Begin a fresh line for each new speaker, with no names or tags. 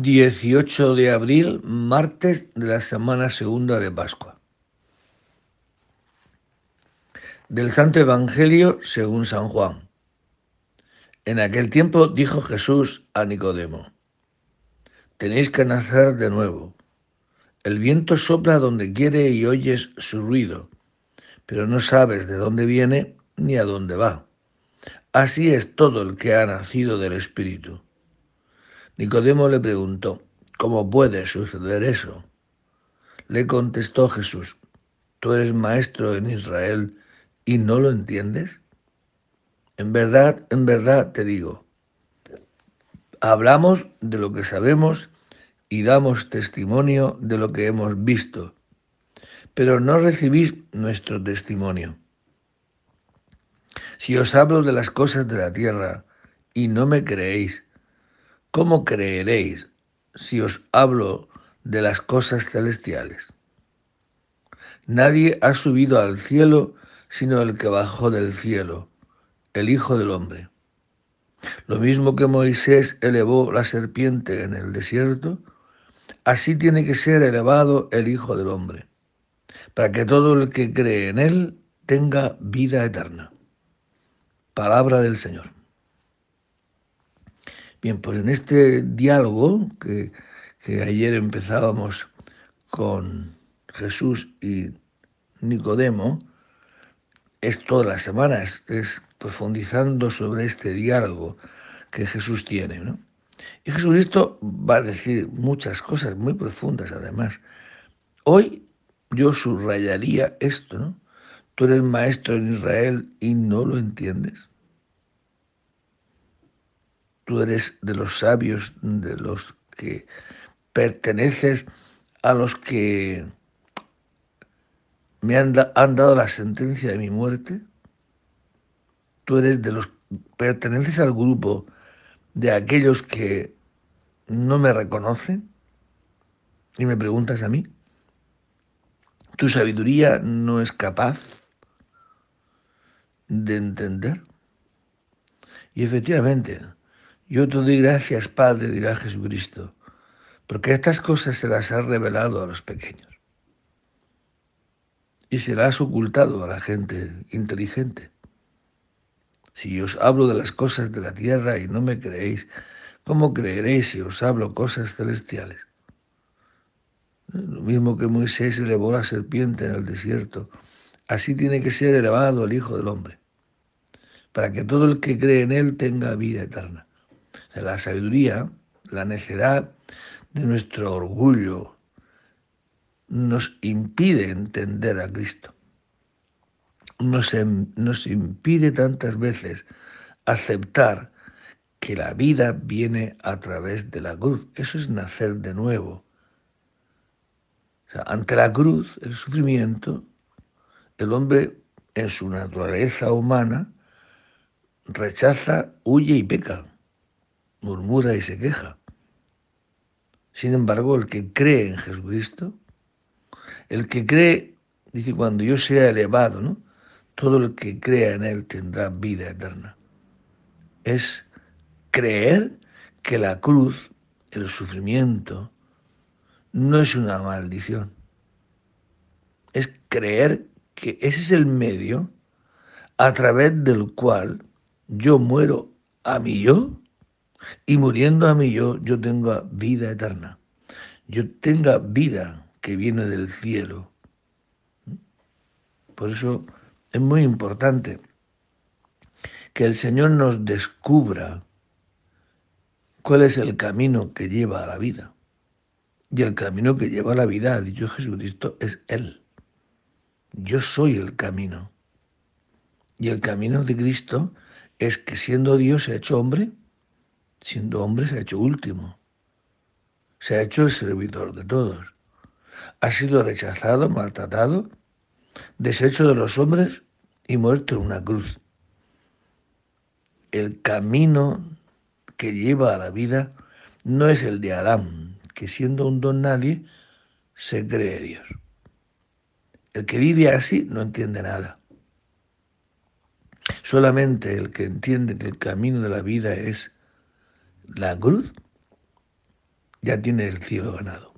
18 de abril, martes de la semana segunda de Pascua. Del Santo Evangelio según San Juan. En aquel tiempo dijo Jesús a Nicodemo, tenéis que nacer de nuevo. El viento sopla donde quiere y oyes su ruido, pero no sabes de dónde viene ni a dónde va. Así es todo el que ha nacido del Espíritu. Nicodemo le preguntó, ¿cómo puede suceder eso? Le contestó Jesús, ¿tú eres maestro en Israel y no lo entiendes? En verdad, en verdad te digo, hablamos de lo que sabemos y damos testimonio de lo que hemos visto, pero no recibís nuestro testimonio. Si os hablo de las cosas de la tierra y no me creéis, ¿cómo creeréis si os hablo de las cosas celestiales? Nadie ha subido al cielo sino el que bajó del cielo, el Hijo del Hombre. Lo mismo que Moisés elevó la serpiente en el desierto, así tiene que ser elevado el Hijo del Hombre, para que todo el que cree en él tenga vida eterna. Palabra del Señor. Bien, pues en este diálogo que, ayer empezábamos con Jesús y Nicodemo, es toda la semana, es, profundizando sobre este diálogo que Jesús tiene. ¿no? Y Jesucristo va a decir muchas cosas muy profundas además. Hoy yo subrayaría esto, ¿no? Tú eres maestro en Israel y no lo entiendes tú eres de los sabios, de los que perteneces a los que me han, dado la sentencia de mi muerte. Tú eres de los perteneces al grupo de aquellos que no me reconocen y me preguntas a mí. Tu sabiduría no es capaz de entender. Y efectivamente, yo te doy gracias, Padre, dirá Jesucristo, porque estas cosas se las has revelado a los pequeños y se las has ocultado a la gente inteligente. Si os hablo de las cosas de la tierra y no me creéis, ¿cómo creeréis si os hablo cosas celestiales? Lo mismo que Moisés elevó la serpiente en el desierto, así tiene que ser elevado el Hijo del Hombre, para que todo el que cree en él tenga vida eterna la sabiduría, la necedad de nuestro orgullo nos impide entender a Cristo. Nos, nos impide tantas veces aceptar que la vida viene a través de la cruz. Eso es nacer de nuevo. ante la cruz, el sufrimiento, el hombre en su naturaleza humana rechaza, huye y peca murmura y se queja. Sin embargo, el que cree en Jesucristo, el que cree, dice, cuando yo sea elevado, ¿no? Todo el que crea en Él tendrá vida eterna. Es creer que la cruz, el sufrimiento, no es una maldición. Es creer que ese es el medio a través del cual yo muero a mi yo y muriendo a mí yo, yo tenga vida eterna. Yo tenga vida que viene del cielo. Por eso es muy importante que el Señor nos descubra cuál es el camino que lleva a la vida. Y el camino que lleva a la vida, ha dicho Jesucristo, es Él. Yo soy el camino. Y el camino de Cristo es que siendo Dios se ha hecho hombre siendo hombre, se ha hecho último. Se ha hecho el servidor de todos. Ha sido rechazado, maltratado, deshecho de los hombres y muerto en una cruz. El camino que lleva a la vida no es el de Adán, que siendo un don nadie, se cree Dios. El que vive así no entiende nada. Solamente el que entiende que el camino de la vida es la cruz ya tiene el cielo ganado.